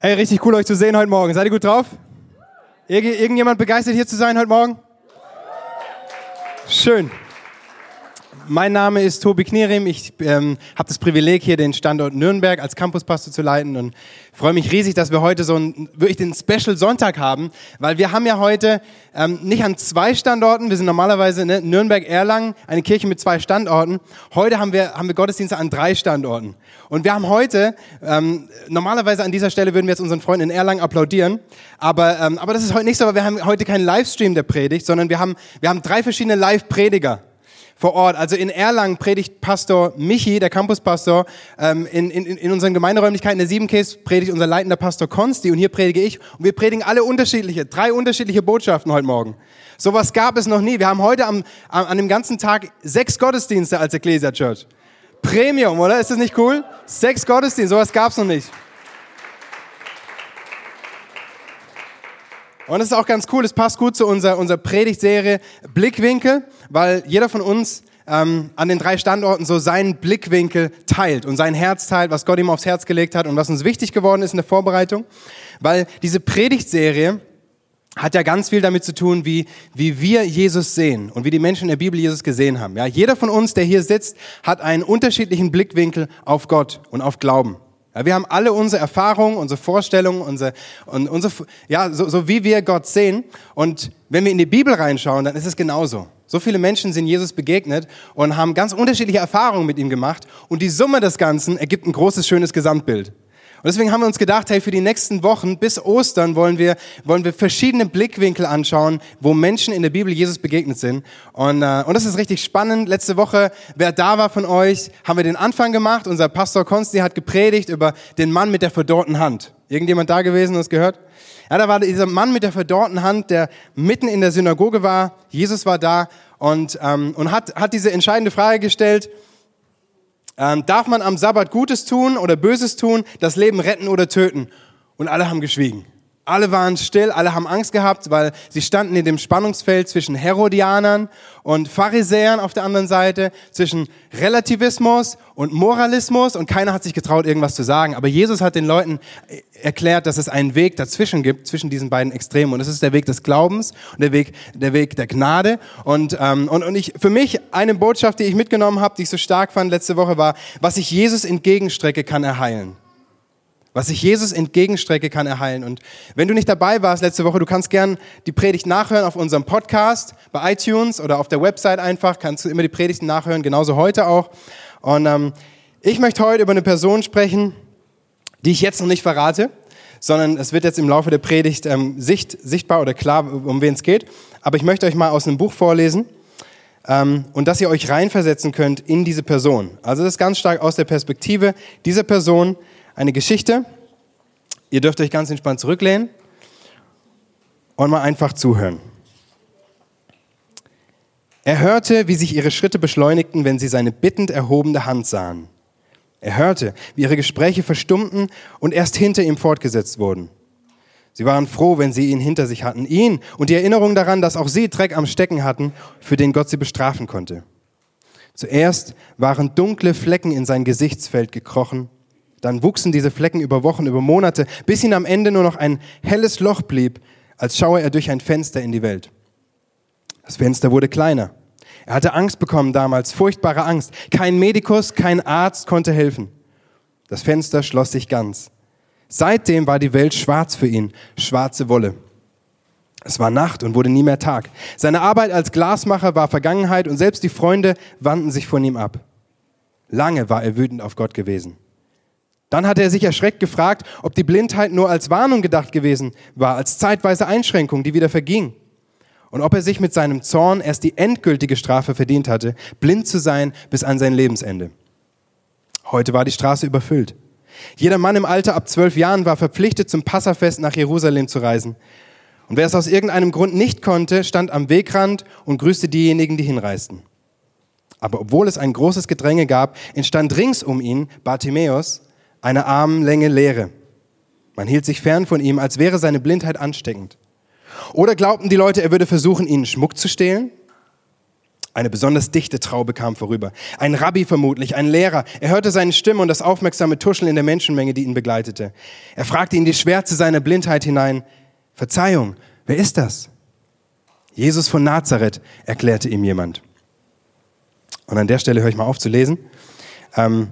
Ey, richtig cool euch zu sehen heute Morgen. Seid ihr gut drauf? Irgend, irgendjemand begeistert hier zu sein heute Morgen? Schön. Mein Name ist Tobi Knierim. Ich ähm, habe das Privileg, hier den Standort Nürnberg als Campuspastor zu leiten und freue mich riesig, dass wir heute so einen, wirklich den Special Sonntag haben, weil wir haben ja heute ähm, nicht an zwei Standorten, wir sind normalerweise ne, Nürnberg-Erlangen, eine Kirche mit zwei Standorten. Heute haben wir, haben wir Gottesdienste an drei Standorten. Und wir haben heute, ähm, normalerweise an dieser Stelle würden wir jetzt unseren Freunden in Erlangen applaudieren, aber, ähm, aber das ist heute nicht so, weil wir haben heute keinen Livestream der Predigt, sondern wir haben, wir haben drei verschiedene Live-Prediger vor Ort. Also in Erlangen predigt Pastor Michi, der Campuspastor, ähm, in, in, in unseren Gemeinderäumlichkeiten der Siebenkäse predigt unser leitender Pastor Konsti und hier predige ich. Und wir predigen alle unterschiedliche, drei unterschiedliche Botschaften heute Morgen. Sowas gab es noch nie. Wir haben heute am, am, an dem ganzen Tag sechs Gottesdienste als Ecclesia Church. Premium, oder? Ist das nicht cool? Sechs Gottesdienste, sowas gab es noch nicht. Und es ist auch ganz cool, es passt gut zu unserer, unserer Predigtserie Blickwinkel, weil jeder von uns ähm, an den drei Standorten so seinen Blickwinkel teilt und sein Herz teilt, was Gott ihm aufs Herz gelegt hat und was uns wichtig geworden ist in der Vorbereitung. Weil diese Predigtserie hat ja ganz viel damit zu tun, wie, wie wir Jesus sehen und wie die Menschen in der Bibel Jesus gesehen haben. Ja, jeder von uns, der hier sitzt, hat einen unterschiedlichen Blickwinkel auf Gott und auf Glauben. Wir haben alle unsere Erfahrungen, unsere Vorstellungen, unsere, und unsere, ja, so, so wie wir Gott sehen. Und wenn wir in die Bibel reinschauen, dann ist es genauso. So viele Menschen sind Jesus begegnet und haben ganz unterschiedliche Erfahrungen mit ihm gemacht. Und die Summe des Ganzen ergibt ein großes, schönes Gesamtbild. Und deswegen haben wir uns gedacht, hey, für die nächsten Wochen bis Ostern wollen wir, wollen wir verschiedene Blickwinkel anschauen, wo Menschen in der Bibel Jesus begegnet sind. Und, äh, und das ist richtig spannend. Letzte Woche, wer da war von euch, haben wir den Anfang gemacht. Unser Pastor Konsti hat gepredigt über den Mann mit der verdorrten Hand. Irgendjemand da gewesen und das gehört? Ja, da war dieser Mann mit der verdorrten Hand, der mitten in der Synagoge war. Jesus war da und, ähm, und hat, hat diese entscheidende Frage gestellt, ähm, darf man am Sabbat Gutes tun oder Böses tun, das Leben retten oder töten? Und alle haben geschwiegen. Alle waren still, alle haben Angst gehabt, weil sie standen in dem Spannungsfeld zwischen Herodianern und Pharisäern auf der anderen Seite, zwischen Relativismus und Moralismus und keiner hat sich getraut, irgendwas zu sagen. Aber Jesus hat den Leuten erklärt, dass es einen Weg dazwischen gibt, zwischen diesen beiden Extremen. Und das ist der Weg des Glaubens und der Weg der, Weg der Gnade. Und, ähm, und, und ich, für mich eine Botschaft, die ich mitgenommen habe, die ich so stark fand letzte Woche, war, was ich Jesus entgegenstrecke, kann er heilen. Was ich Jesus entgegenstrecke, kann er heilen. Und wenn du nicht dabei warst letzte Woche, du kannst gern die Predigt nachhören auf unserem Podcast, bei iTunes oder auf der Website einfach, kannst du immer die Predigten nachhören, genauso heute auch. Und ähm, ich möchte heute über eine Person sprechen, die ich jetzt noch nicht verrate, sondern es wird jetzt im Laufe der Predigt ähm, sicht, sichtbar oder klar, um wen es geht. Aber ich möchte euch mal aus einem Buch vorlesen ähm, und dass ihr euch reinversetzen könnt in diese Person. Also das ist ganz stark aus der Perspektive dieser Person, eine Geschichte. Ihr dürft euch ganz entspannt zurücklehnen und mal einfach zuhören. Er hörte, wie sich ihre Schritte beschleunigten, wenn sie seine bittend erhobene Hand sahen. Er hörte, wie ihre Gespräche verstummten und erst hinter ihm fortgesetzt wurden. Sie waren froh, wenn sie ihn hinter sich hatten, ihn und die Erinnerung daran, dass auch sie Dreck am Stecken hatten, für den Gott sie bestrafen konnte. Zuerst waren dunkle Flecken in sein Gesichtsfeld gekrochen dann wuchsen diese Flecken über Wochen, über Monate, bis ihn am Ende nur noch ein helles Loch blieb, als schaue er durch ein Fenster in die Welt. Das Fenster wurde kleiner. Er hatte Angst bekommen damals, furchtbare Angst. Kein Medikus, kein Arzt konnte helfen. Das Fenster schloss sich ganz. Seitdem war die Welt schwarz für ihn, schwarze Wolle. Es war Nacht und wurde nie mehr Tag. Seine Arbeit als Glasmacher war Vergangenheit und selbst die Freunde wandten sich von ihm ab. Lange war er wütend auf Gott gewesen. Dann hat er sich erschreckt gefragt, ob die Blindheit nur als Warnung gedacht gewesen war, als zeitweise Einschränkung, die wieder verging. Und ob er sich mit seinem Zorn erst die endgültige Strafe verdient hatte, blind zu sein bis an sein Lebensende. Heute war die Straße überfüllt. Jeder Mann im Alter ab zwölf Jahren war verpflichtet, zum Passafest nach Jerusalem zu reisen. Und wer es aus irgendeinem Grund nicht konnte, stand am Wegrand und grüßte diejenigen, die hinreisten. Aber obwohl es ein großes Gedränge gab, entstand rings um ihn Bartimäus, eine Armlänge Leere. Man hielt sich fern von ihm, als wäre seine Blindheit ansteckend. Oder glaubten die Leute, er würde versuchen, ihnen Schmuck zu stehlen? Eine besonders dichte Traube kam vorüber. Ein Rabbi vermutlich, ein Lehrer. Er hörte seine Stimme und das aufmerksame Tuscheln in der Menschenmenge, die ihn begleitete. Er fragte in die Schwärze seiner Blindheit hinein, Verzeihung, wer ist das? Jesus von Nazareth, erklärte ihm jemand. Und an der Stelle höre ich mal auf zu lesen. Ähm,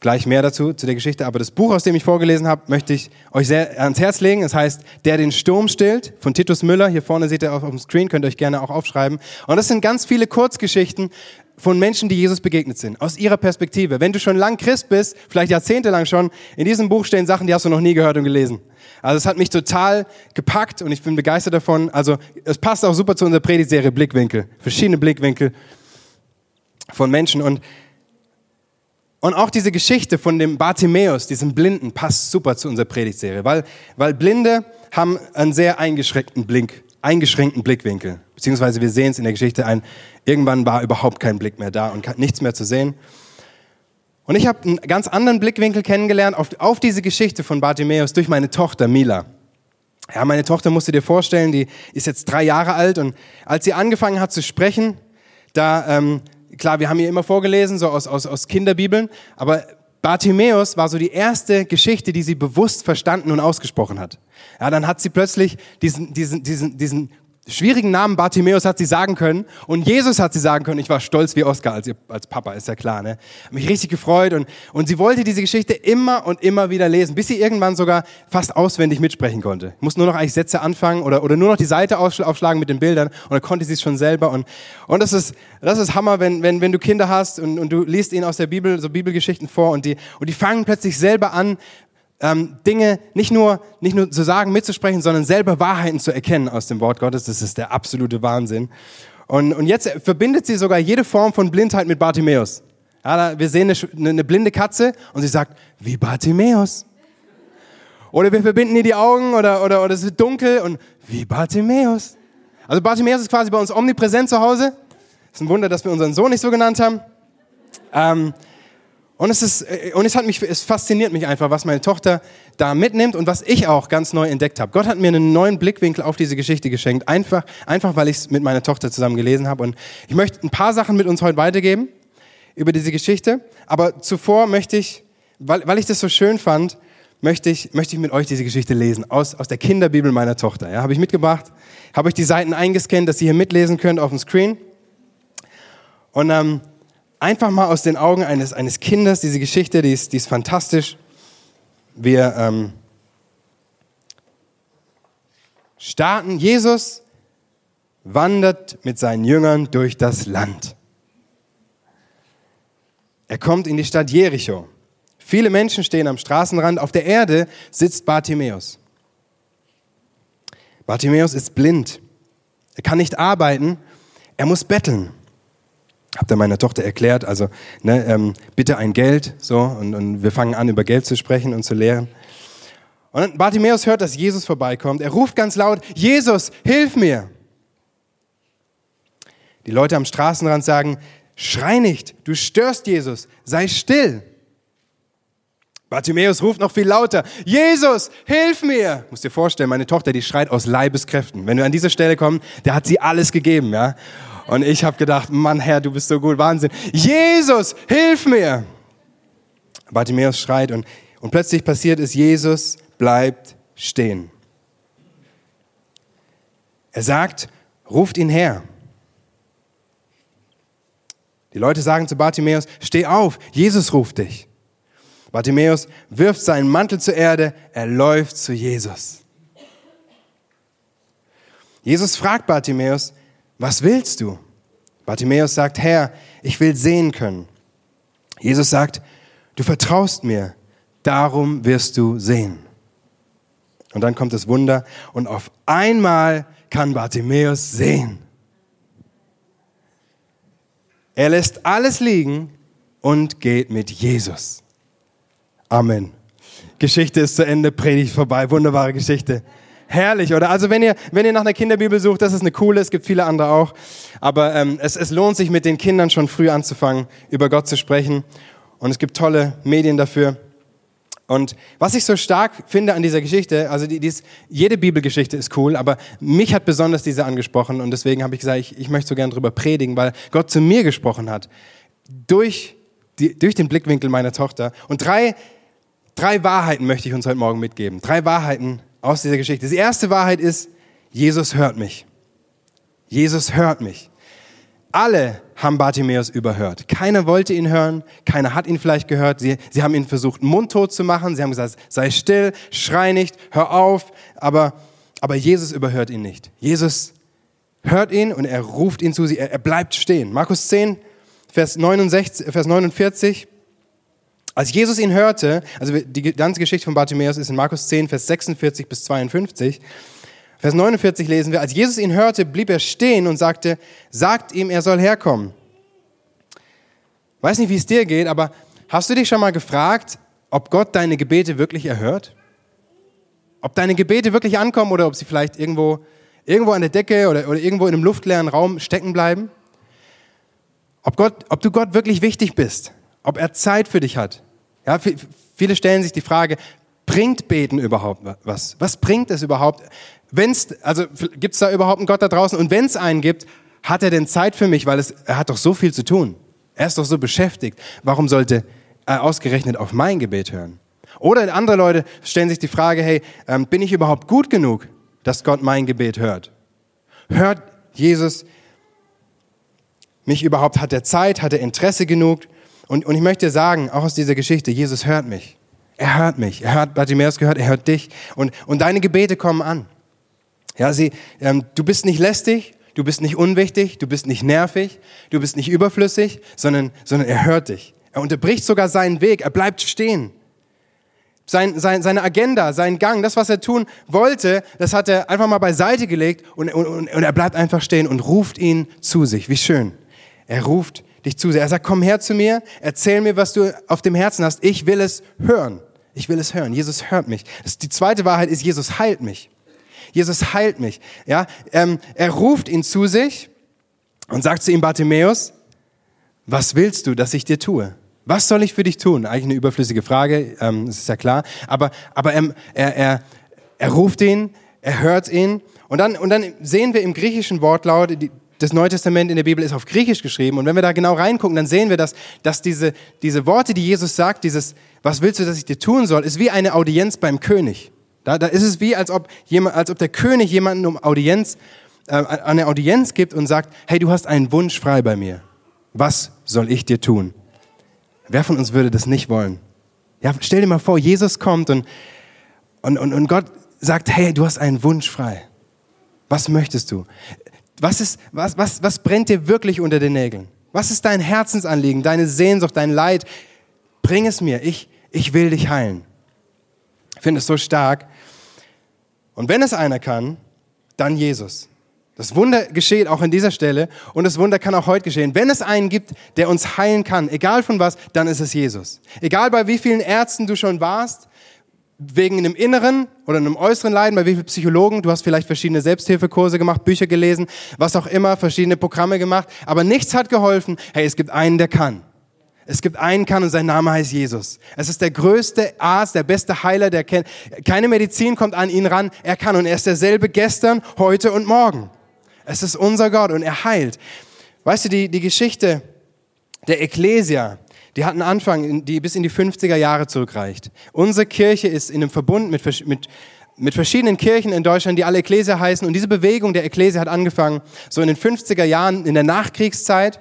gleich mehr dazu, zu der Geschichte. Aber das Buch, aus dem ich vorgelesen habe, möchte ich euch sehr ans Herz legen. Es heißt Der den Sturm stillt von Titus Müller. Hier vorne seht ihr auf, dem Screen, könnt ihr euch gerne auch aufschreiben. Und das sind ganz viele Kurzgeschichten von Menschen, die Jesus begegnet sind, aus ihrer Perspektive. Wenn du schon lang Christ bist, vielleicht jahrzehntelang schon, in diesem Buch stehen Sachen, die hast du noch nie gehört und gelesen. Also es hat mich total gepackt und ich bin begeistert davon. Also es passt auch super zu unserer Predigtserie Blickwinkel, verschiedene Blickwinkel von Menschen und und auch diese Geschichte von dem Bartimäus, diesem Blinden, passt super zu unserer Predigtserie, weil, weil Blinde haben einen sehr eingeschränkten Blick, eingeschränkten Blickwinkel. Beziehungsweise wir sehen es in der Geschichte ein, irgendwann war überhaupt kein Blick mehr da und nichts mehr zu sehen. Und ich habe einen ganz anderen Blickwinkel kennengelernt auf, auf diese Geschichte von Bartimäus durch meine Tochter Mila. Ja, meine Tochter musst du dir vorstellen, die ist jetzt drei Jahre alt und als sie angefangen hat zu sprechen, da ähm, klar, wir haben ihr immer vorgelesen, so aus, aus, aus Kinderbibeln, aber Bartimäus war so die erste Geschichte, die sie bewusst verstanden und ausgesprochen hat. Ja, dann hat sie plötzlich diesen, diesen, diesen, diesen schwierigen Namen Bartimäus hat sie sagen können und Jesus hat sie sagen können. Ich war stolz wie Oscar als, ihr, als Papa, ist ja klar. Ne? Mich richtig gefreut und, und sie wollte diese Geschichte immer und immer wieder lesen, bis sie irgendwann sogar fast auswendig mitsprechen konnte. Muss nur noch eigentlich Sätze anfangen oder, oder nur noch die Seite aufschlagen mit den Bildern und dann konnte sie es schon selber. Und, und das, ist, das ist Hammer, wenn, wenn, wenn du Kinder hast und, und du liest ihnen aus der Bibel so Bibelgeschichten vor und die, und die fangen plötzlich selber an, ähm, Dinge nicht nur, nicht nur zu sagen, mitzusprechen, sondern selber Wahrheiten zu erkennen aus dem Wort Gottes. Das ist der absolute Wahnsinn. Und, und jetzt verbindet sie sogar jede Form von Blindheit mit Bartimäus. Ja, wir sehen eine, eine blinde Katze und sie sagt, wie Bartimäus. Oder wir verbinden ihr die Augen oder, oder, oder es wird dunkel und wie Bartimäus. Also Bartimäus ist quasi bei uns omnipräsent zu Hause. Ist ein Wunder, dass wir unseren Sohn nicht so genannt haben. Ähm, und es, ist, äh, und es, hat mich, es fasziniert mich einfach, was meine Tochter da mitnimmt und was ich auch ganz neu entdeckt habe. Gott hat mir einen neuen Blickwinkel auf diese Geschichte geschenkt, einfach, einfach weil ich es mit meiner Tochter zusammen gelesen habe. Und ich möchte ein paar Sachen mit uns heute weitergeben über diese Geschichte. Aber zuvor möchte ich, weil, weil ich das so schön fand, möchte ich, möchte ich mit euch diese Geschichte lesen, aus, aus der Kinderbibel meiner Tochter. Ja, habe ich mitgebracht, habe euch die Seiten eingescannt, dass ihr hier mitlesen könnt auf dem Screen. Und ähm, einfach mal aus den Augen eines, eines Kindes, diese Geschichte, die ist, die ist fantastisch. Wir ähm, starten, Jesus wandert mit seinen Jüngern durch das Land. Er kommt in die Stadt Jericho. Viele Menschen stehen am Straßenrand. Auf der Erde sitzt Bartimäus. Bartimäus ist blind. Er kann nicht arbeiten. Er muss betteln habe dann meiner Tochter erklärt, also ne, ähm, bitte ein Geld, so und, und wir fangen an über Geld zu sprechen und zu lehren. Und dann Bartimäus hört, dass Jesus vorbeikommt. Er ruft ganz laut: Jesus, hilf mir! Die Leute am Straßenrand sagen: Schrei nicht, du störst Jesus, sei still. Bartimäus ruft noch viel lauter: Jesus, hilf mir! Muss dir vorstellen, meine Tochter, die schreit aus Leibeskräften. Wenn wir an diese Stelle kommen, der hat sie alles gegeben, ja. Und ich habe gedacht, Mann, Herr, du bist so gut, Wahnsinn. Jesus, hilf mir! Bartimäus schreit und, und plötzlich passiert es, Jesus bleibt stehen. Er sagt, ruft ihn her. Die Leute sagen zu Bartimäus, steh auf, Jesus ruft dich. Bartimäus wirft seinen Mantel zur Erde, er läuft zu Jesus. Jesus fragt Bartimäus, was willst du? Bartimäus sagt, Herr, ich will sehen können. Jesus sagt, du vertraust mir, darum wirst du sehen. Und dann kommt das Wunder und auf einmal kann Bartimäus sehen. Er lässt alles liegen und geht mit Jesus. Amen. Geschichte ist zu Ende, Predigt vorbei, wunderbare Geschichte. Herrlich, oder? Also wenn ihr, wenn ihr nach einer Kinderbibel sucht, das ist eine coole, es gibt viele andere auch. Aber ähm, es, es lohnt sich mit den Kindern schon früh anzufangen, über Gott zu sprechen. Und es gibt tolle Medien dafür. Und was ich so stark finde an dieser Geschichte, also die, die ist, jede Bibelgeschichte ist cool, aber mich hat besonders diese angesprochen und deswegen habe ich gesagt, ich, ich möchte so gerne darüber predigen, weil Gott zu mir gesprochen hat. Durch, die, durch den Blickwinkel meiner Tochter. Und drei, drei Wahrheiten möchte ich uns heute Morgen mitgeben. Drei Wahrheiten aus dieser Geschichte. Die erste Wahrheit ist, Jesus hört mich. Jesus hört mich. Alle haben Bartimäus überhört. Keiner wollte ihn hören, keiner hat ihn vielleicht gehört. Sie, sie haben ihn versucht, mundtot zu machen. Sie haben gesagt, sei still, schrei nicht, hör auf. Aber, aber Jesus überhört ihn nicht. Jesus hört ihn und er ruft ihn zu sich. Er, er bleibt stehen. Markus 10, Vers, 69, Vers 49. Als Jesus ihn hörte, also die ganze Geschichte von Bartimäus ist in Markus 10, Vers 46 bis 52. Vers 49 lesen wir, als Jesus ihn hörte, blieb er stehen und sagte, sagt ihm, er soll herkommen. Weiß nicht, wie es dir geht, aber hast du dich schon mal gefragt, ob Gott deine Gebete wirklich erhört? Ob deine Gebete wirklich ankommen oder ob sie vielleicht irgendwo, irgendwo an der Decke oder, oder irgendwo in einem luftleeren Raum stecken bleiben? Ob, Gott, ob du Gott wirklich wichtig bist? Ob er Zeit für dich hat? Ja, viele stellen sich die Frage, bringt Beten überhaupt was? Was bringt es überhaupt? Wenn's, also gibt es da überhaupt einen Gott da draußen? Und wenn es einen gibt, hat er denn Zeit für mich? Weil es, er hat doch so viel zu tun. Er ist doch so beschäftigt. Warum sollte er ausgerechnet auf mein Gebet hören? Oder andere Leute stellen sich die Frage, hey, ähm, bin ich überhaupt gut genug, dass Gott mein Gebet hört? Hört Jesus mich überhaupt? Hat er Zeit? Hat er Interesse genug? Und, und ich möchte sagen, auch aus dieser Geschichte, Jesus hört mich. Er hört mich. Er hat Bartimäus gehört, er hört dich. Und, und deine Gebete kommen an. Ja, sie, ähm, du bist nicht lästig, du bist nicht unwichtig, du bist nicht nervig, du bist nicht überflüssig, sondern, sondern er hört dich. Er unterbricht sogar seinen Weg, er bleibt stehen. Sein, sein, seine Agenda, sein Gang, das, was er tun wollte, das hat er einfach mal beiseite gelegt und, und, und er bleibt einfach stehen und ruft ihn zu sich. Wie schön. Er ruft dich zu sich. Er sagt, komm her zu mir, erzähl mir, was du auf dem Herzen hast. Ich will es hören. Ich will es hören. Jesus hört mich. Die zweite Wahrheit ist, Jesus heilt mich. Jesus heilt mich. Ja, ähm, er ruft ihn zu sich und sagt zu ihm, Bartimäus, was willst du, dass ich dir tue? Was soll ich für dich tun? Eigentlich eine überflüssige Frage, ähm, das ist ja klar. Aber, aber er, er, er, er ruft ihn, er hört ihn. Und dann, und dann sehen wir im griechischen Wortlaut, die, das Neue Testament in der Bibel ist auf Griechisch geschrieben. Und wenn wir da genau reingucken, dann sehen wir, dass, dass diese, diese Worte, die Jesus sagt, dieses, was willst du, dass ich dir tun soll, ist wie eine Audienz beim König. Da, da ist es wie, als ob, jemand, als ob der König jemanden um Audienz, äh, eine Audienz gibt und sagt, hey, du hast einen Wunsch frei bei mir. Was soll ich dir tun? Wer von uns würde das nicht wollen? Ja, stell dir mal vor, Jesus kommt und, und, und, und Gott sagt, hey, du hast einen Wunsch frei. Was möchtest du? Was, ist, was, was, was brennt dir wirklich unter den Nägeln? Was ist dein Herzensanliegen, deine Sehnsucht, dein Leid? Bring es mir. Ich, ich will dich heilen. Ich finde es so stark. Und wenn es einer kann, dann Jesus. Das Wunder geschieht auch an dieser Stelle und das Wunder kann auch heute geschehen. Wenn es einen gibt, der uns heilen kann, egal von was, dann ist es Jesus. Egal bei wie vielen Ärzten du schon warst, wegen einem inneren oder einem äußeren Leiden, bei wie vielen Psychologen, du hast vielleicht verschiedene Selbsthilfekurse gemacht, Bücher gelesen, was auch immer, verschiedene Programme gemacht, aber nichts hat geholfen. Hey, es gibt einen, der kann. Es gibt einen kann und sein Name heißt Jesus. Es ist der größte Arzt, der beste Heiler, der kennt. Keine Medizin kommt an ihn ran. Er kann und er ist derselbe gestern, heute und morgen. Es ist unser Gott und er heilt. Weißt du, die, die Geschichte der Ecclesia, die hat einen Anfang, die bis in die 50er Jahre zurückreicht. Unsere Kirche ist in einem Verbund mit, mit, mit verschiedenen Kirchen in Deutschland, die alle Ecclesia heißen. Und diese Bewegung der Ecclesia hat angefangen so in den 50er Jahren, in der Nachkriegszeit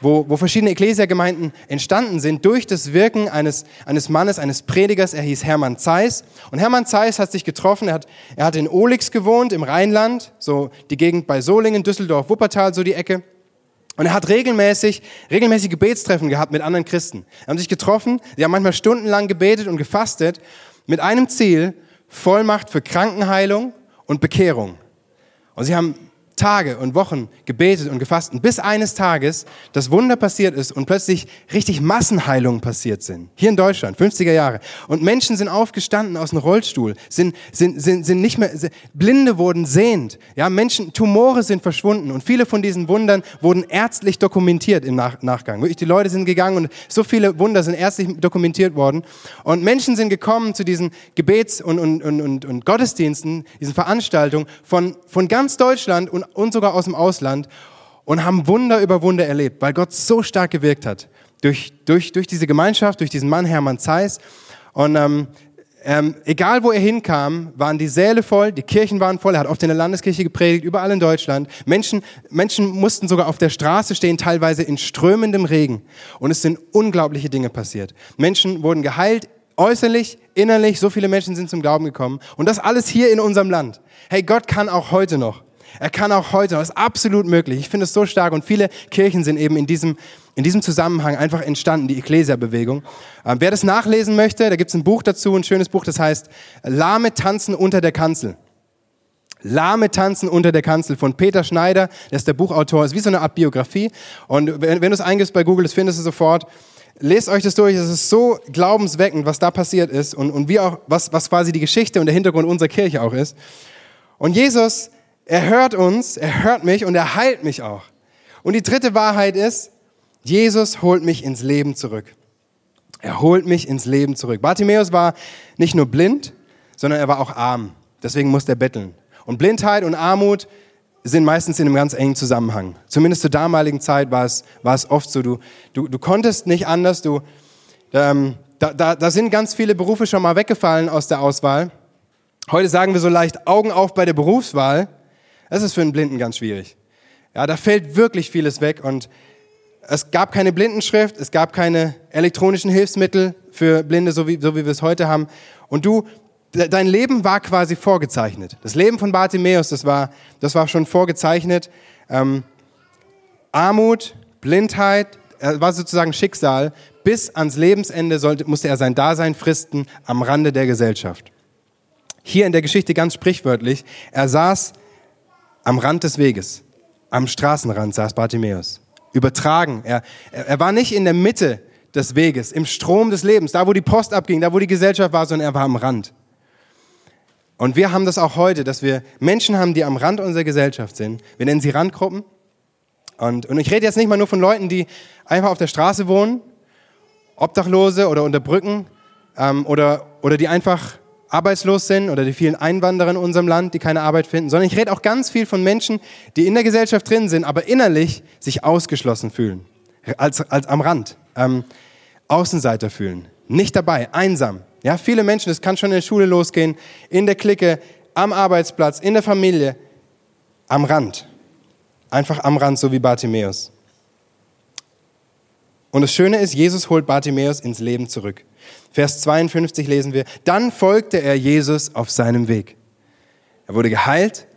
wo, wo verschiedene Ekklesiagemeinden entstanden sind durch das Wirken eines, eines Mannes, eines Predigers. Er hieß Hermann Zeiss. Und Hermann Zeiss hat sich getroffen. Er hat, er hat in Olix gewohnt, im Rheinland, so die Gegend bei Solingen, Düsseldorf, Wuppertal, so die Ecke. Und er hat regelmäßig, regelmäßig Gebetstreffen gehabt mit anderen Christen. Sie haben sich getroffen, sie haben manchmal stundenlang gebetet und gefastet mit einem Ziel, Vollmacht für Krankenheilung und Bekehrung. Und sie haben Tage und Wochen gebetet und gefastet, bis eines Tages das Wunder passiert ist und plötzlich richtig Massenheilungen passiert sind. Hier in Deutschland, 50er Jahre. Und Menschen sind aufgestanden aus dem Rollstuhl, sind, sind, sind, sind nicht mehr, sind, Blinde wurden sehend. Ja, Menschen, Tumore sind verschwunden und viele von diesen Wundern wurden ärztlich dokumentiert im Nach Nachgang. Wirklich, die Leute sind gegangen und so viele Wunder sind ärztlich dokumentiert worden. Und Menschen sind gekommen zu diesen Gebets- und, und, und, und, und Gottesdiensten, diesen Veranstaltungen von, von ganz Deutschland und und, sogar aus dem Ausland und haben Wunder über Wunder erlebt, weil Gott so stark gewirkt hat. Durch, durch, durch diese Gemeinschaft, durch diesen Mann Hermann Zeiss. Und ähm, ähm, egal wo er hinkam, waren die Säle voll, die Kirchen waren voll. Er hat oft in der Landeskirche gepredigt, überall in Deutschland. Menschen, Menschen mussten sogar auf der Straße stehen, teilweise in strömendem Regen. Und es sind unglaubliche Dinge passiert. Menschen wurden geheilt, äußerlich, innerlich. So viele Menschen sind zum Glauben gekommen. Und das alles hier in unserem Land. Hey, Gott kann auch heute noch. Er kann auch heute, das ist absolut möglich. Ich finde es so stark und viele Kirchen sind eben in diesem, in diesem Zusammenhang einfach entstanden, die Ecclesia-Bewegung. Ähm, wer das nachlesen möchte, da gibt es ein Buch dazu, ein schönes Buch, das heißt Lahme tanzen unter der Kanzel. Lahme tanzen unter der Kanzel von Peter Schneider, der ist der Buchautor, ist wie so eine Art Biografie. Und wenn, wenn du es eingibst bei Google, das findest du sofort. Lest euch das durch, es ist so glaubensweckend, was da passiert ist und, und wie auch, was, was quasi die Geschichte und der Hintergrund unserer Kirche auch ist. Und Jesus er hört uns, er hört mich und er heilt mich auch. Und die dritte Wahrheit ist, Jesus holt mich ins Leben zurück. Er holt mich ins Leben zurück. Bartimäus war nicht nur blind, sondern er war auch arm. Deswegen musste er betteln. Und Blindheit und Armut sind meistens in einem ganz engen Zusammenhang. Zumindest zur damaligen Zeit war es, war es oft so. Du, du, du konntest nicht anders. Du, ähm, da, da, da sind ganz viele Berufe schon mal weggefallen aus der Auswahl. Heute sagen wir so leicht Augen auf bei der Berufswahl. Das ist für einen Blinden ganz schwierig. Ja, da fällt wirklich vieles weg und es gab keine Blindenschrift, es gab keine elektronischen Hilfsmittel für Blinde, so wie, so wie wir es heute haben. Und du, dein Leben war quasi vorgezeichnet. Das Leben von Bartimäus, das war, das war schon vorgezeichnet. Ähm, Armut, Blindheit, war sozusagen Schicksal. Bis ans Lebensende sollte, musste er sein Dasein fristen am Rande der Gesellschaft. Hier in der Geschichte ganz sprichwörtlich, er saß am Rand des Weges, am Straßenrand saß Bartimäus. Übertragen. Er, er war nicht in der Mitte des Weges, im Strom des Lebens, da wo die Post abging, da wo die Gesellschaft war, sondern er war am Rand. Und wir haben das auch heute, dass wir Menschen haben, die am Rand unserer Gesellschaft sind. Wir nennen sie Randgruppen. Und, und ich rede jetzt nicht mal nur von Leuten, die einfach auf der Straße wohnen, Obdachlose oder unter Brücken ähm, oder, oder die einfach arbeitslos sind oder die vielen Einwanderer in unserem Land, die keine Arbeit finden, sondern ich rede auch ganz viel von Menschen, die in der Gesellschaft drin sind, aber innerlich sich ausgeschlossen fühlen, als, als am Rand, ähm, Außenseiter fühlen, nicht dabei, einsam. Ja, viele Menschen, das kann schon in der Schule losgehen, in der Clique, am Arbeitsplatz, in der Familie, am Rand. Einfach am Rand, so wie Bartimäus. Und das Schöne ist, Jesus holt Bartimäus ins Leben zurück. Vers 52 lesen wir, dann folgte er Jesus auf seinem Weg. Er wurde geheilt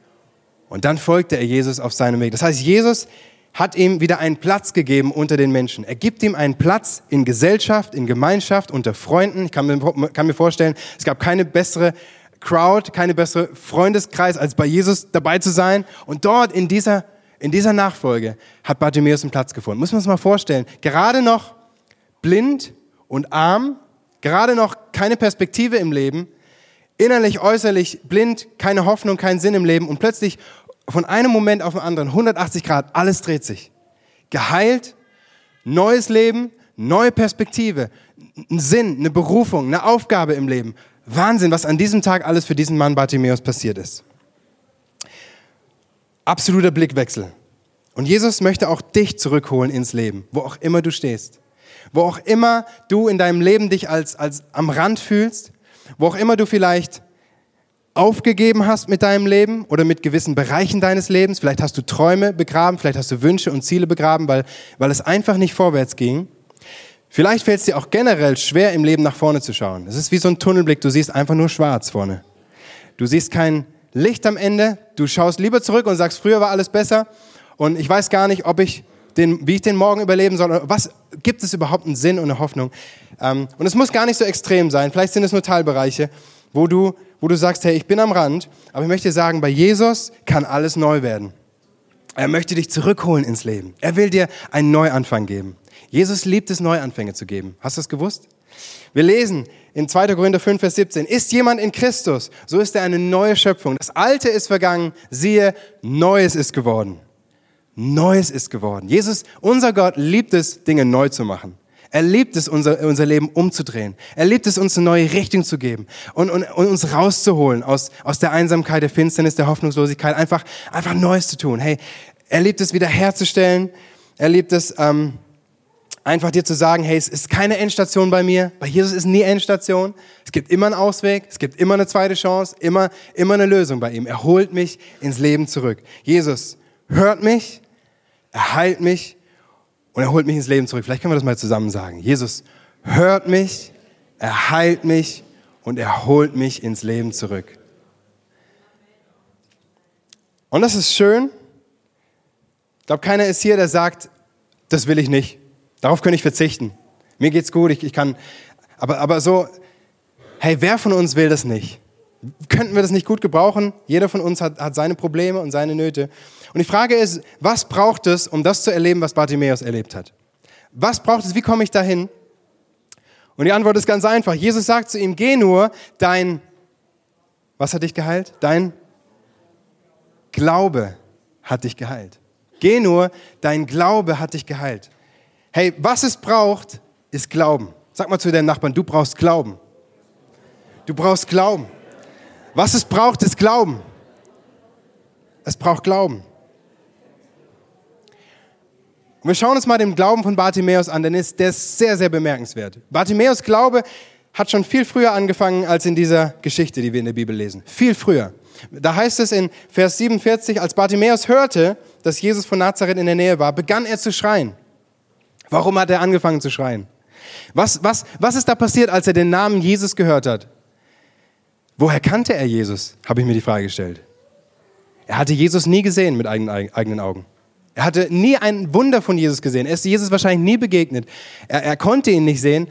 und dann folgte er Jesus auf seinem Weg. Das heißt, Jesus hat ihm wieder einen Platz gegeben unter den Menschen. Er gibt ihm einen Platz in Gesellschaft, in Gemeinschaft, unter Freunden. Ich kann mir, kann mir vorstellen, es gab keine bessere Crowd, keine bessere Freundeskreis, als bei Jesus dabei zu sein. Und dort in dieser, in dieser Nachfolge hat Bartimäus einen Platz gefunden. Muss man sich mal vorstellen. Gerade noch blind und arm, Gerade noch keine Perspektive im Leben, innerlich, äußerlich blind, keine Hoffnung, keinen Sinn im Leben und plötzlich von einem Moment auf den anderen, 180 Grad, alles dreht sich. Geheilt, neues Leben, neue Perspektive, ein Sinn, eine Berufung, eine Aufgabe im Leben. Wahnsinn, was an diesem Tag alles für diesen Mann Bartimäus passiert ist. Absoluter Blickwechsel. Und Jesus möchte auch dich zurückholen ins Leben, wo auch immer du stehst. Wo auch immer du in deinem Leben dich als, als am Rand fühlst, wo auch immer du vielleicht aufgegeben hast mit deinem Leben oder mit gewissen Bereichen deines Lebens, vielleicht hast du Träume begraben, vielleicht hast du Wünsche und Ziele begraben, weil, weil es einfach nicht vorwärts ging. Vielleicht fällt es dir auch generell schwer, im Leben nach vorne zu schauen. Es ist wie so ein Tunnelblick, du siehst einfach nur schwarz vorne. Du siehst kein Licht am Ende, du schaust lieber zurück und sagst, früher war alles besser und ich weiß gar nicht, ob ich den, wie ich den Morgen überleben soll. Was gibt es überhaupt einen Sinn und eine Hoffnung? Ähm, und es muss gar nicht so extrem sein. Vielleicht sind es nur Teilbereiche, wo du, wo du sagst, hey, ich bin am Rand, aber ich möchte sagen, bei Jesus kann alles neu werden. Er möchte dich zurückholen ins Leben. Er will dir einen Neuanfang geben. Jesus liebt es, Neuanfänge zu geben. Hast du es gewusst? Wir lesen in 2. Korinther 5, Vers 17, ist jemand in Christus, so ist er eine neue Schöpfung. Das Alte ist vergangen, siehe, Neues ist geworden. Neues ist geworden. Jesus, unser Gott, liebt es, Dinge neu zu machen. Er liebt es, unser, unser Leben umzudrehen. Er liebt es, uns eine neue Richtung zu geben und, und, und uns rauszuholen aus, aus der Einsamkeit, der Finsternis, der Hoffnungslosigkeit, einfach, einfach Neues zu tun. Hey, er liebt es, wiederherzustellen. Er liebt es, ähm, einfach dir zu sagen, hey, es ist keine Endstation bei mir. Bei Jesus ist nie Endstation. Es gibt immer einen Ausweg, es gibt immer eine zweite Chance, immer, immer eine Lösung bei ihm. Er holt mich ins Leben zurück. Jesus hört mich, er heilt mich und er holt mich ins Leben zurück. Vielleicht können wir das mal zusammen sagen. Jesus hört mich, er heilt mich und er holt mich ins Leben zurück. Und das ist schön. Ich glaube, keiner ist hier, der sagt, das will ich nicht. Darauf kann ich verzichten. Mir geht's gut, ich, ich kann. Aber, aber so, hey, wer von uns will das nicht? Könnten wir das nicht gut gebrauchen? Jeder von uns hat, hat seine Probleme und seine Nöte. Und die Frage ist, was braucht es, um das zu erleben, was Bartimäus erlebt hat? Was braucht es? Wie komme ich dahin? Und die Antwort ist ganz einfach. Jesus sagt zu ihm, geh nur, dein, was hat dich geheilt? Dein Glaube hat dich geheilt. Geh nur, dein Glaube hat dich geheilt. Hey, was es braucht, ist Glauben. Sag mal zu deinem Nachbarn, du brauchst Glauben. Du brauchst Glauben. Was es braucht, ist Glauben. Es braucht Glauben. Und wir schauen uns mal den Glauben von Bartimäus an, denn der ist sehr, sehr bemerkenswert. Bartimäus Glaube hat schon viel früher angefangen als in dieser Geschichte, die wir in der Bibel lesen. Viel früher. Da heißt es in Vers 47, als Bartimäus hörte, dass Jesus von Nazareth in der Nähe war, begann er zu schreien. Warum hat er angefangen zu schreien? Was, was, was ist da passiert, als er den Namen Jesus gehört hat? Woher kannte er Jesus? Habe ich mir die Frage gestellt. Er hatte Jesus nie gesehen mit eigenen, eigenen Augen. Er hatte nie ein Wunder von Jesus gesehen. Er ist Jesus wahrscheinlich nie begegnet. Er, er konnte ihn nicht sehen,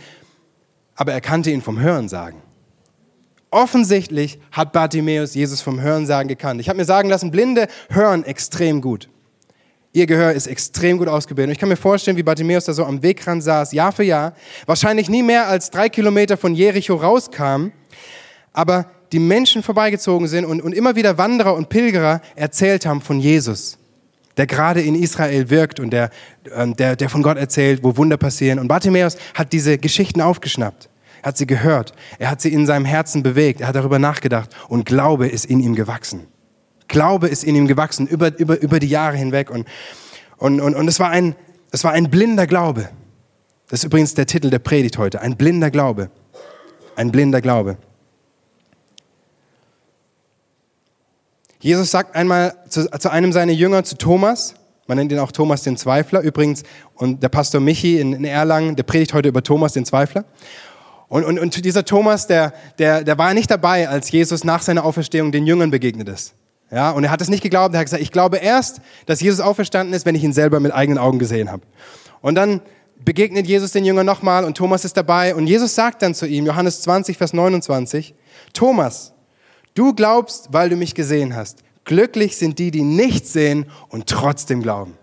aber er kannte ihn vom Hörensagen. Offensichtlich hat Bartimäus Jesus vom Hörensagen gekannt. Ich habe mir sagen lassen, Blinde hören extrem gut. Ihr Gehör ist extrem gut ausgebildet. Und ich kann mir vorstellen, wie Bartimäus da so am Wegrand saß, Jahr für Jahr, wahrscheinlich nie mehr als drei Kilometer von Jericho rauskam, aber die Menschen vorbeigezogen sind und, und immer wieder Wanderer und Pilgerer erzählt haben von Jesus, der gerade in Israel wirkt und der, ähm, der, der von Gott erzählt, wo Wunder passieren. Und Bartimäus hat diese Geschichten aufgeschnappt. Hat sie gehört. Er hat sie in seinem Herzen bewegt. Er hat darüber nachgedacht und Glaube ist in ihm gewachsen. Glaube ist in ihm gewachsen über, über, über die Jahre hinweg. Und, und, und, und es, war ein, es war ein blinder Glaube. Das ist übrigens der Titel der Predigt heute. Ein blinder Glaube. Ein blinder Glaube. Jesus sagt einmal zu, zu einem seiner Jünger, zu Thomas, man nennt ihn auch Thomas den Zweifler übrigens, und der Pastor Michi in, in Erlangen, der predigt heute über Thomas den Zweifler. Und, und, und dieser Thomas, der, der, der war nicht dabei, als Jesus nach seiner Auferstehung den Jüngern begegnet ist. Ja, und er hat es nicht geglaubt. Er hat gesagt, ich glaube erst, dass Jesus auferstanden ist, wenn ich ihn selber mit eigenen Augen gesehen habe. Und dann begegnet Jesus den Jüngern nochmal und Thomas ist dabei. Und Jesus sagt dann zu ihm, Johannes 20, Vers 29, Thomas, du glaubst, weil du mich gesehen hast. Glücklich sind die, die nicht sehen und trotzdem glauben.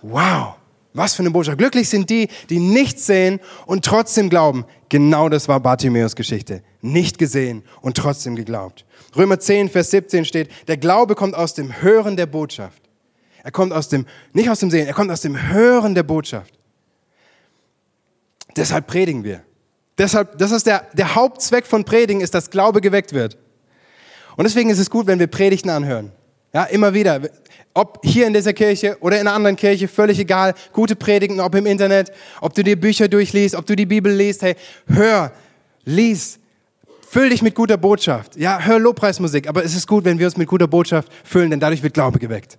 Wow, was für eine Botschaft. Glücklich sind die, die nicht sehen und trotzdem glauben. Genau das war Bartimäus Geschichte. Nicht gesehen und trotzdem geglaubt. Römer 10, Vers 17 steht, der Glaube kommt aus dem Hören der Botschaft. Er kommt aus dem, nicht aus dem Sehen, er kommt aus dem Hören der Botschaft. Deshalb predigen wir. Deshalb, das ist der, der Hauptzweck von Predigen, ist, dass Glaube geweckt wird. Und deswegen ist es gut, wenn wir Predigten anhören. Ja, immer wieder. Ob hier in dieser Kirche oder in einer anderen Kirche, völlig egal. Gute Predigten, ob im Internet, ob du dir Bücher durchliest, ob du die Bibel liest. Hey, hör, lies, Füll dich mit guter Botschaft. Ja, hör Lobpreismusik, aber es ist gut, wenn wir uns mit guter Botschaft füllen, denn dadurch wird Glaube geweckt.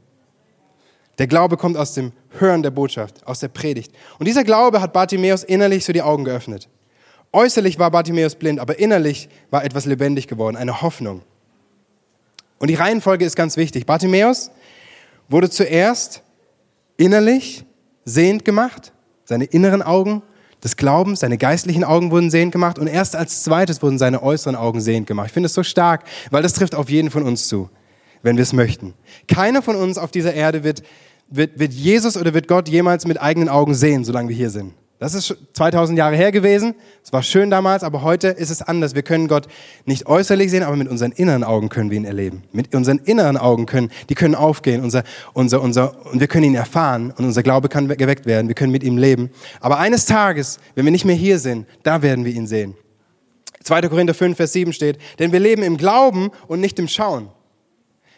Der Glaube kommt aus dem Hören der Botschaft, aus der Predigt. Und dieser Glaube hat Bartimäus innerlich so die Augen geöffnet. Äußerlich war Bartimäus blind, aber innerlich war etwas lebendig geworden, eine Hoffnung. Und die Reihenfolge ist ganz wichtig. Bartimäus wurde zuerst innerlich sehend gemacht, seine inneren Augen des Glaubens, seine geistlichen Augen wurden sehend gemacht und erst als zweites wurden seine äußeren Augen sehend gemacht. Ich finde es so stark, weil das trifft auf jeden von uns zu, wenn wir es möchten. Keiner von uns auf dieser Erde wird wird, wird Jesus oder wird Gott jemals mit eigenen Augen sehen, solange wir hier sind? Das ist 2000 Jahre her gewesen. Es war schön damals, aber heute ist es anders. Wir können Gott nicht äußerlich sehen, aber mit unseren inneren Augen können wir ihn erleben. Mit unseren inneren Augen können, die können aufgehen, unser, unser, unser, und wir können ihn erfahren und unser Glaube kann geweckt werden. Wir können mit ihm leben. Aber eines Tages, wenn wir nicht mehr hier sind, da werden wir ihn sehen. 2. Korinther 5, Vers 7 steht, denn wir leben im Glauben und nicht im Schauen.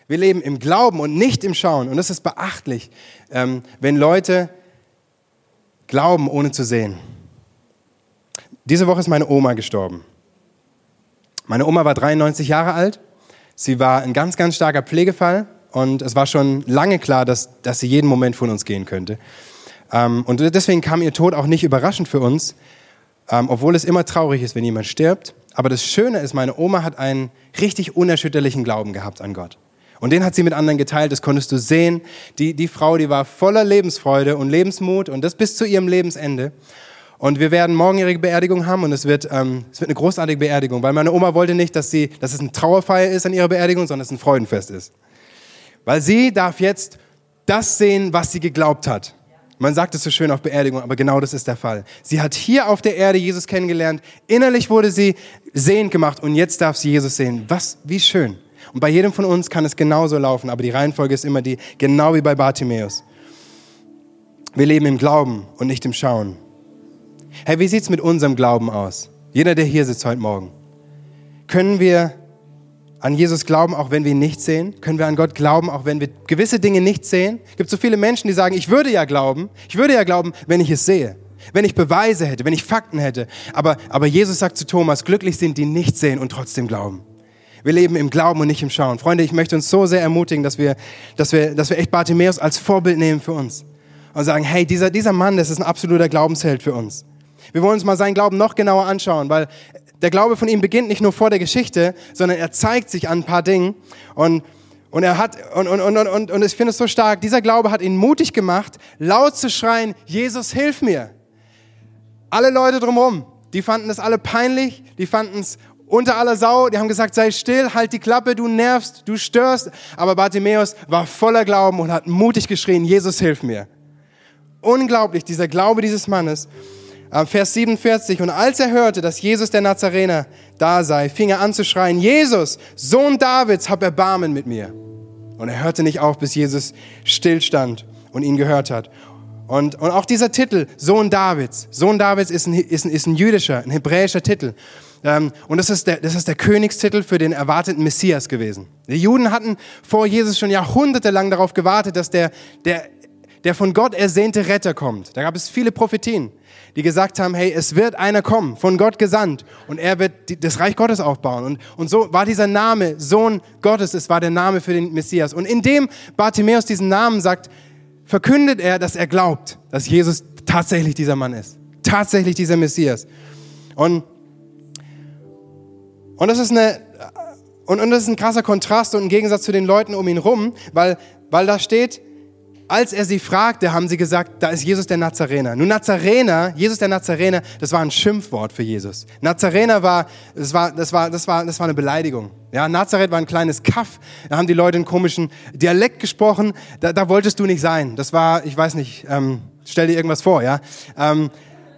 Wir leben im Glauben und nicht im Schauen. Und das ist beachtlich, ähm, wenn Leute Glauben ohne zu sehen. Diese Woche ist meine Oma gestorben. Meine Oma war 93 Jahre alt. Sie war ein ganz, ganz starker Pflegefall und es war schon lange klar, dass, dass sie jeden Moment von uns gehen könnte. Ähm, und deswegen kam ihr Tod auch nicht überraschend für uns, ähm, obwohl es immer traurig ist, wenn jemand stirbt. Aber das Schöne ist, meine Oma hat einen richtig unerschütterlichen Glauben gehabt an Gott. Und den hat sie mit anderen geteilt, das konntest du sehen. Die, die Frau, die war voller Lebensfreude und Lebensmut und das bis zu ihrem Lebensende. Und wir werden morgen ihre Beerdigung haben und es wird, ähm, es wird eine großartige Beerdigung, weil meine Oma wollte nicht, dass, sie, dass es eine Trauerfeier ist an ihrer Beerdigung, sondern es ein Freudenfest ist. Weil sie darf jetzt das sehen, was sie geglaubt hat. Man sagt es so schön auf Beerdigung, aber genau das ist der Fall. Sie hat hier auf der Erde Jesus kennengelernt, innerlich wurde sie sehend gemacht und jetzt darf sie Jesus sehen. Was, wie schön. Und bei jedem von uns kann es genauso laufen, aber die Reihenfolge ist immer die, genau wie bei Bartimäus. Wir leben im Glauben und nicht im Schauen. Hey, wie sieht es mit unserem Glauben aus? Jeder, der hier sitzt heute Morgen. Können wir an Jesus glauben, auch wenn wir ihn nicht sehen? Können wir an Gott glauben, auch wenn wir gewisse Dinge nicht sehen? Es gibt so viele Menschen, die sagen, ich würde ja glauben, ich würde ja glauben, wenn ich es sehe, wenn ich Beweise hätte, wenn ich Fakten hätte. Aber, aber Jesus sagt zu Thomas, glücklich sind die nicht sehen und trotzdem glauben. Wir leben im Glauben und nicht im Schauen. Freunde, ich möchte uns so sehr ermutigen, dass wir, dass wir, dass wir echt Bartimäus als Vorbild nehmen für uns. Und sagen, hey, dieser, dieser Mann, das ist ein absoluter Glaubensheld für uns. Wir wollen uns mal seinen Glauben noch genauer anschauen, weil der Glaube von ihm beginnt nicht nur vor der Geschichte, sondern er zeigt sich an ein paar Dingen. Und, und er hat, und, und, und, und, und ich finde es so stark, dieser Glaube hat ihn mutig gemacht, laut zu schreien, Jesus, hilf mir. Alle Leute drumherum, die fanden es alle peinlich, die fanden es unter aller Sau, die haben gesagt, sei still, halt die Klappe, du nervst, du störst. Aber Bartimäus war voller Glauben und hat mutig geschrien, Jesus, hilf mir. Unglaublich, dieser Glaube dieses Mannes. Vers 47, und als er hörte, dass Jesus der Nazarener da sei, fing er an zu schreien, Jesus, Sohn Davids, hab Erbarmen mit mir. Und er hörte nicht auf, bis Jesus stillstand und ihn gehört hat. Und, und auch dieser Titel, Sohn Davids, Sohn Davids ist ein, ist ein, ist ein jüdischer, ein hebräischer Titel. Ähm, und das ist, der, das ist der Königstitel für den erwarteten Messias gewesen. Die Juden hatten vor Jesus schon jahrhundertelang darauf gewartet, dass der, der, der von Gott ersehnte Retter kommt. Da gab es viele Prophetien, die gesagt haben, hey, es wird einer kommen, von Gott gesandt, und er wird das Reich Gottes aufbauen. Und, und so war dieser Name Sohn Gottes, es war der Name für den Messias. Und indem Bartimäus diesen Namen sagt, verkündet er, dass er glaubt, dass Jesus tatsächlich dieser Mann ist. Tatsächlich dieser Messias. Und und das ist eine, und, und das ist ein krasser Kontrast und ein Gegensatz zu den Leuten um ihn rum, weil, weil da steht, als er sie fragte, haben sie gesagt, da ist Jesus der Nazarener. Nun, Nazarener, Jesus der Nazarener, das war ein Schimpfwort für Jesus. Nazarener war, das war, das war, das war, das war eine Beleidigung. Ja, Nazareth war ein kleines Kaff. Da haben die Leute einen komischen Dialekt gesprochen. Da, da wolltest du nicht sein. Das war, ich weiß nicht, ähm, stell dir irgendwas vor, ja. Ähm,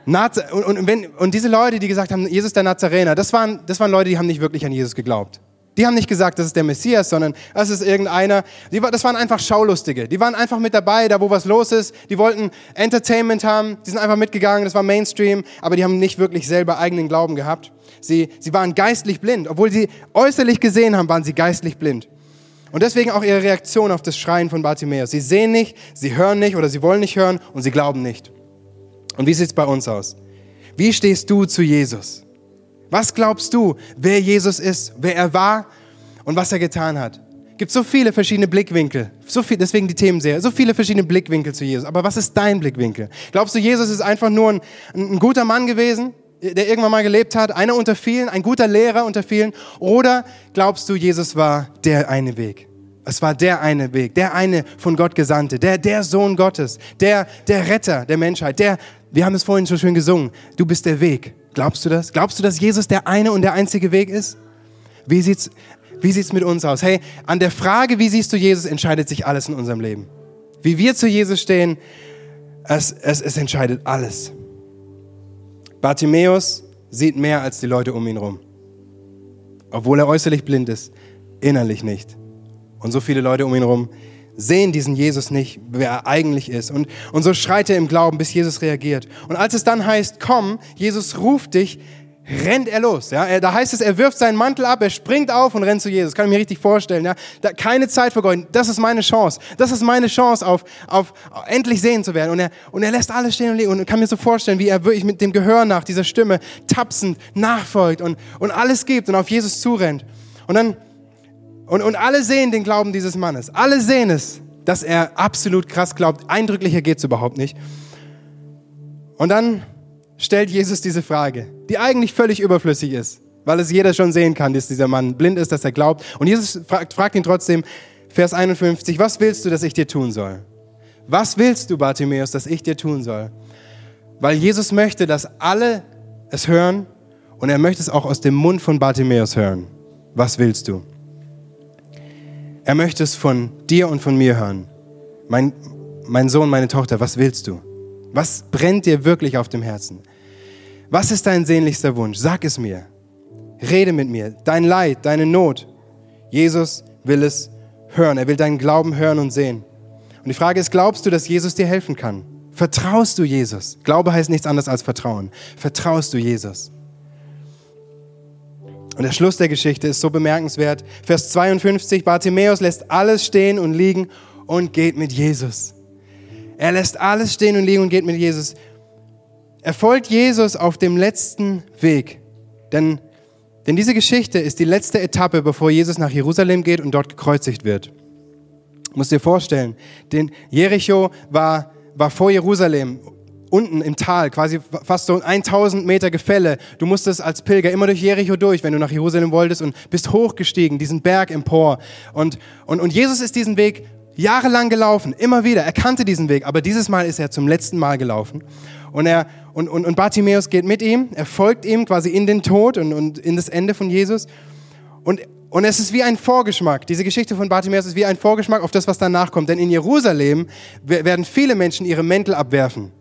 Naz und, und, wenn, und diese Leute, die gesagt haben, Jesus der Nazarener, das waren, das waren Leute, die haben nicht wirklich an Jesus geglaubt. Die haben nicht gesagt, das ist der Messias, sondern das ist irgendeiner. Die, das waren einfach Schaulustige. Die waren einfach mit dabei, da wo was los ist. Die wollten Entertainment haben. Die sind einfach mitgegangen. Das war Mainstream. Aber die haben nicht wirklich selber eigenen Glauben gehabt. Sie, sie waren geistlich blind. Obwohl sie äußerlich gesehen haben, waren sie geistlich blind. Und deswegen auch ihre Reaktion auf das Schreien von Bartimäus. Sie sehen nicht, sie hören nicht oder sie wollen nicht hören und sie glauben nicht. Und wie sieht es bei uns aus? Wie stehst du zu Jesus? Was glaubst du, wer Jesus ist, wer er war und was er getan hat? Es gibt so viele verschiedene Blickwinkel, so viel, deswegen die Themenserie, so viele verschiedene Blickwinkel zu Jesus. Aber was ist dein Blickwinkel? Glaubst du, Jesus ist einfach nur ein, ein guter Mann gewesen, der irgendwann mal gelebt hat, einer unter vielen, ein guter Lehrer unter vielen? Oder glaubst du, Jesus war der eine Weg? Es war der eine Weg, der eine von Gott Gesandte, der, der Sohn Gottes, der, der Retter der Menschheit, der, wir haben es vorhin so schön gesungen, du bist der Weg. Glaubst du das? Glaubst du, dass Jesus der eine und der einzige Weg ist? Wie sieht's, wie sieht's mit uns aus? Hey, an der Frage, wie siehst du Jesus, entscheidet sich alles in unserem Leben. wie wir zu Jesus stehen, es, es, es entscheidet alles. Bartimäus sieht mehr als die Leute um ihn herum. Obwohl er äußerlich blind ist, innerlich nicht. Und so viele Leute um ihn herum sehen diesen Jesus nicht, wer er eigentlich ist. Und, und so schreit er im Glauben, bis Jesus reagiert. Und als es dann heißt, komm, Jesus ruft dich, rennt er los. Ja? Da heißt es, er wirft seinen Mantel ab, er springt auf und rennt zu Jesus. Kann ich mir richtig vorstellen. Ja? Da, keine Zeit vergeuden. Das ist meine Chance. Das ist meine Chance, auf, auf, auf endlich sehen zu werden. Und er, und er lässt alles stehen und liegen. Und kann mir so vorstellen, wie er wirklich mit dem Gehör nach dieser Stimme tapsend nachfolgt und, und alles gibt und auf Jesus zurennt. Und dann und, und alle sehen den Glauben dieses Mannes. Alle sehen es, dass er absolut krass glaubt. Eindrücklicher geht es überhaupt nicht. Und dann stellt Jesus diese Frage, die eigentlich völlig überflüssig ist, weil es jeder schon sehen kann, dass dieser Mann blind ist, dass er glaubt. Und Jesus fragt, fragt ihn trotzdem, Vers 51, was willst du, dass ich dir tun soll? Was willst du, Bartimäus, dass ich dir tun soll? Weil Jesus möchte, dass alle es hören und er möchte es auch aus dem Mund von Bartimäus hören. Was willst du? Er möchte es von dir und von mir hören. Mein, mein Sohn, meine Tochter, was willst du? Was brennt dir wirklich auf dem Herzen? Was ist dein sehnlichster Wunsch? Sag es mir. Rede mit mir. Dein Leid, deine Not. Jesus will es hören. Er will deinen Glauben hören und sehen. Und die Frage ist, glaubst du, dass Jesus dir helfen kann? Vertraust du Jesus? Glaube heißt nichts anderes als Vertrauen. Vertraust du Jesus? Und der Schluss der Geschichte ist so bemerkenswert. Vers 52, Bartimäus lässt alles stehen und liegen und geht mit Jesus. Er lässt alles stehen und liegen und geht mit Jesus. Er folgt Jesus auf dem letzten Weg. Denn, denn diese Geschichte ist die letzte Etappe, bevor Jesus nach Jerusalem geht und dort gekreuzigt wird. Du musst dir vorstellen, denn Jericho war, war vor Jerusalem unten im Tal, quasi fast so 1000 Meter Gefälle. Du musstest als Pilger immer durch Jericho durch, wenn du nach Jerusalem wolltest und bist hochgestiegen, diesen Berg empor. Und, und, und Jesus ist diesen Weg jahrelang gelaufen, immer wieder. Er kannte diesen Weg, aber dieses Mal ist er zum letzten Mal gelaufen. Und, er, und, und, und Bartimäus geht mit ihm, er folgt ihm quasi in den Tod und, und in das Ende von Jesus. Und, und es ist wie ein Vorgeschmack. Diese Geschichte von Bartimäus ist wie ein Vorgeschmack auf das, was danach kommt. Denn in Jerusalem werden viele Menschen ihre Mäntel abwerfen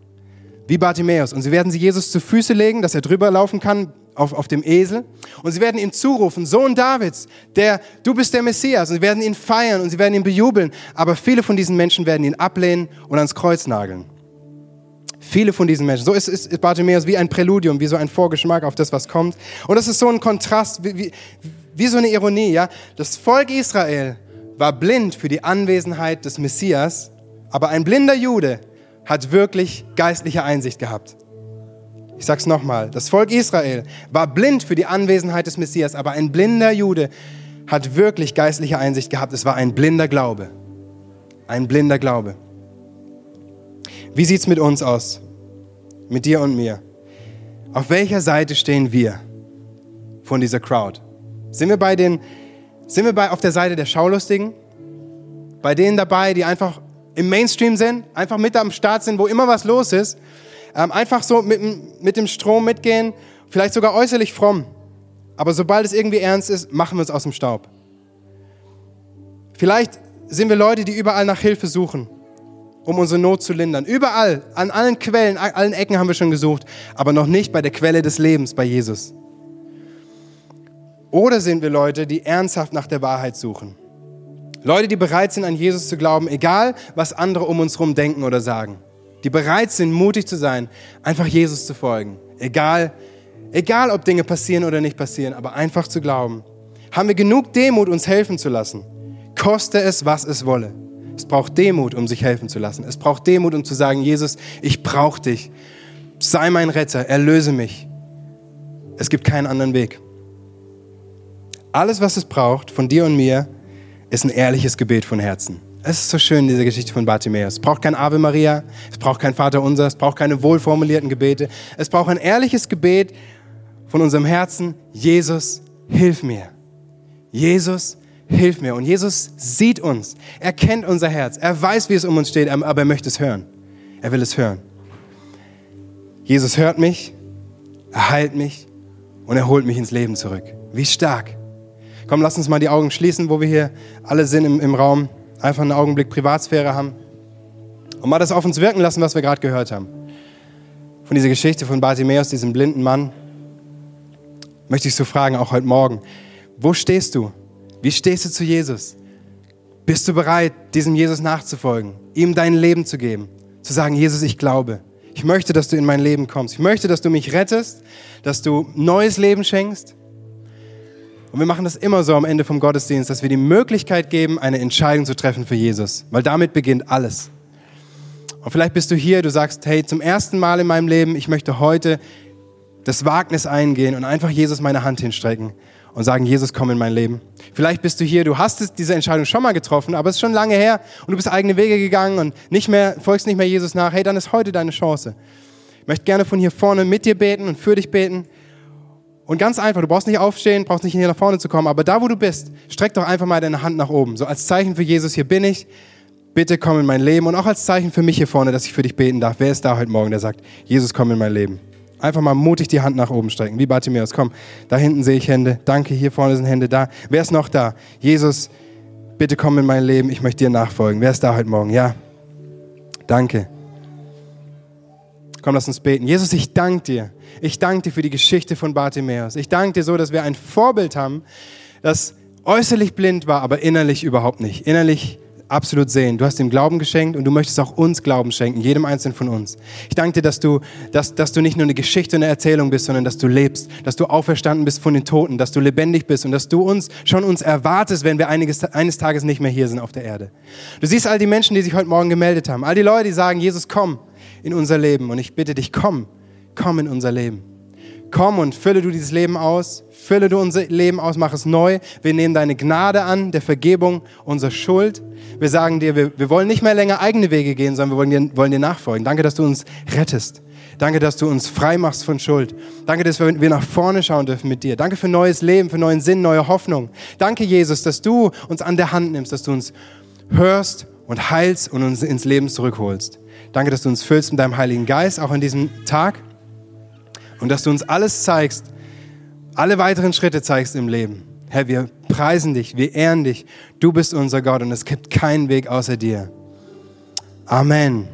wie Bartimäus. Und sie werden sie Jesus zu Füße legen, dass er drüber laufen kann auf, auf dem Esel. Und sie werden ihm zurufen, Sohn Davids, der, du bist der Messias. Und sie werden ihn feiern und sie werden ihn bejubeln. Aber viele von diesen Menschen werden ihn ablehnen und ans Kreuz nageln. Viele von diesen Menschen. So ist, ist Bartimäus wie ein Präludium, wie so ein Vorgeschmack auf das, was kommt. Und das ist so ein Kontrast, wie, wie, wie so eine Ironie. Ja? Das Volk Israel war blind für die Anwesenheit des Messias, aber ein blinder Jude hat wirklich geistliche Einsicht gehabt. Ich sage es nochmal, das Volk Israel war blind für die Anwesenheit des Messias, aber ein blinder Jude hat wirklich geistliche Einsicht gehabt. Es war ein blinder Glaube. Ein blinder Glaube. Wie sieht es mit uns aus? Mit dir und mir? Auf welcher Seite stehen wir von dieser Crowd? Sind wir bei den, sind wir bei, auf der Seite der Schaulustigen? Bei denen dabei, die einfach im Mainstream sind, einfach mit am Start sind, wo immer was los ist, ähm, einfach so mit, mit dem Strom mitgehen, vielleicht sogar äußerlich fromm. Aber sobald es irgendwie ernst ist, machen wir es aus dem Staub. Vielleicht sind wir Leute, die überall nach Hilfe suchen, um unsere Not zu lindern. Überall, an allen Quellen, an allen Ecken haben wir schon gesucht, aber noch nicht bei der Quelle des Lebens, bei Jesus. Oder sind wir Leute, die ernsthaft nach der Wahrheit suchen? Leute, die bereit sind, an Jesus zu glauben, egal was andere um uns herum denken oder sagen. Die bereit sind, mutig zu sein, einfach Jesus zu folgen. Egal, egal ob Dinge passieren oder nicht passieren, aber einfach zu glauben. Haben wir genug Demut, uns helfen zu lassen? Koste es, was es wolle. Es braucht Demut, um sich helfen zu lassen. Es braucht Demut, um zu sagen, Jesus, ich brauche dich. Sei mein Retter, erlöse mich. Es gibt keinen anderen Weg. Alles, was es braucht von dir und mir, ist ein ehrliches Gebet von Herzen. Es ist so schön, diese Geschichte von Bartimäus. Es braucht kein Ave Maria, es braucht kein Vater Unser, es braucht keine wohlformulierten Gebete. Es braucht ein ehrliches Gebet von unserem Herzen. Jesus, hilf mir. Jesus, hilf mir. Und Jesus sieht uns. Er kennt unser Herz. Er weiß, wie es um uns steht, aber er möchte es hören. Er will es hören. Jesus hört mich, er heilt mich und er holt mich ins Leben zurück. Wie stark. Komm, lass uns mal die Augen schließen, wo wir hier alle sind im, im Raum. Einfach einen Augenblick Privatsphäre haben. Und mal das auf uns wirken lassen, was wir gerade gehört haben. Von dieser Geschichte von Bartimäus, diesem blinden Mann, möchte ich so fragen, auch heute Morgen. Wo stehst du? Wie stehst du zu Jesus? Bist du bereit, diesem Jesus nachzufolgen, ihm dein Leben zu geben? Zu sagen, Jesus, ich glaube. Ich möchte, dass du in mein Leben kommst. Ich möchte, dass du mich rettest, dass du neues Leben schenkst. Und wir machen das immer so am Ende vom Gottesdienst, dass wir die Möglichkeit geben, eine Entscheidung zu treffen für Jesus. Weil damit beginnt alles. Und vielleicht bist du hier, du sagst, hey, zum ersten Mal in meinem Leben, ich möchte heute das Wagnis eingehen und einfach Jesus meine Hand hinstrecken und sagen, Jesus, komm in mein Leben. Vielleicht bist du hier, du hast diese Entscheidung schon mal getroffen, aber es ist schon lange her und du bist eigene Wege gegangen und nicht mehr, folgst nicht mehr Jesus nach. Hey, dann ist heute deine Chance. Ich möchte gerne von hier vorne mit dir beten und für dich beten. Und ganz einfach, du brauchst nicht aufstehen, brauchst nicht hier nach vorne zu kommen, aber da, wo du bist, streck doch einfach mal deine Hand nach oben. So als Zeichen für Jesus, hier bin ich, bitte komm in mein Leben. Und auch als Zeichen für mich hier vorne, dass ich für dich beten darf. Wer ist da heute Morgen, der sagt, Jesus, komm in mein Leben? Einfach mal mutig die Hand nach oben strecken, wie Bartimäus. Komm, da hinten sehe ich Hände. Danke, hier vorne sind Hände da. Wer ist noch da? Jesus, bitte komm in mein Leben, ich möchte dir nachfolgen. Wer ist da heute Morgen? Ja. Danke. Komm, lass uns beten. Jesus, ich danke dir. Ich danke dir für die Geschichte von Bartimäus. Ich danke dir so, dass wir ein Vorbild haben, das äußerlich blind war, aber innerlich überhaupt nicht. Innerlich absolut sehen. Du hast ihm Glauben geschenkt und du möchtest auch uns Glauben schenken, jedem Einzelnen von uns. Ich danke dir, dass du, dass, dass du nicht nur eine Geschichte und eine Erzählung bist, sondern dass du lebst, dass du auferstanden bist von den Toten, dass du lebendig bist und dass du uns schon uns erwartest, wenn wir einiges, eines Tages nicht mehr hier sind auf der Erde. Du siehst all die Menschen, die sich heute Morgen gemeldet haben, all die Leute, die sagen, Jesus, komm in unser Leben und ich bitte dich, komm, komm in unser Leben. Komm und fülle du dieses Leben aus, fülle du unser Leben aus, mach es neu. Wir nehmen deine Gnade an, der Vergebung unserer Schuld. Wir sagen dir, wir, wir wollen nicht mehr länger eigene Wege gehen, sondern wir wollen dir, wollen dir nachfolgen. Danke, dass du uns rettest. Danke, dass du uns frei machst von Schuld. Danke, dass wir nach vorne schauen dürfen mit dir. Danke für neues Leben, für neuen Sinn, neue Hoffnung. Danke, Jesus, dass du uns an der Hand nimmst, dass du uns hörst und heilst und uns ins Leben zurückholst. Danke, dass du uns füllst mit deinem Heiligen Geist, auch in diesem Tag und dass du uns alles zeigst, alle weiteren Schritte zeigst im Leben. Herr, wir preisen dich, wir ehren dich. Du bist unser Gott und es gibt keinen Weg außer dir. Amen.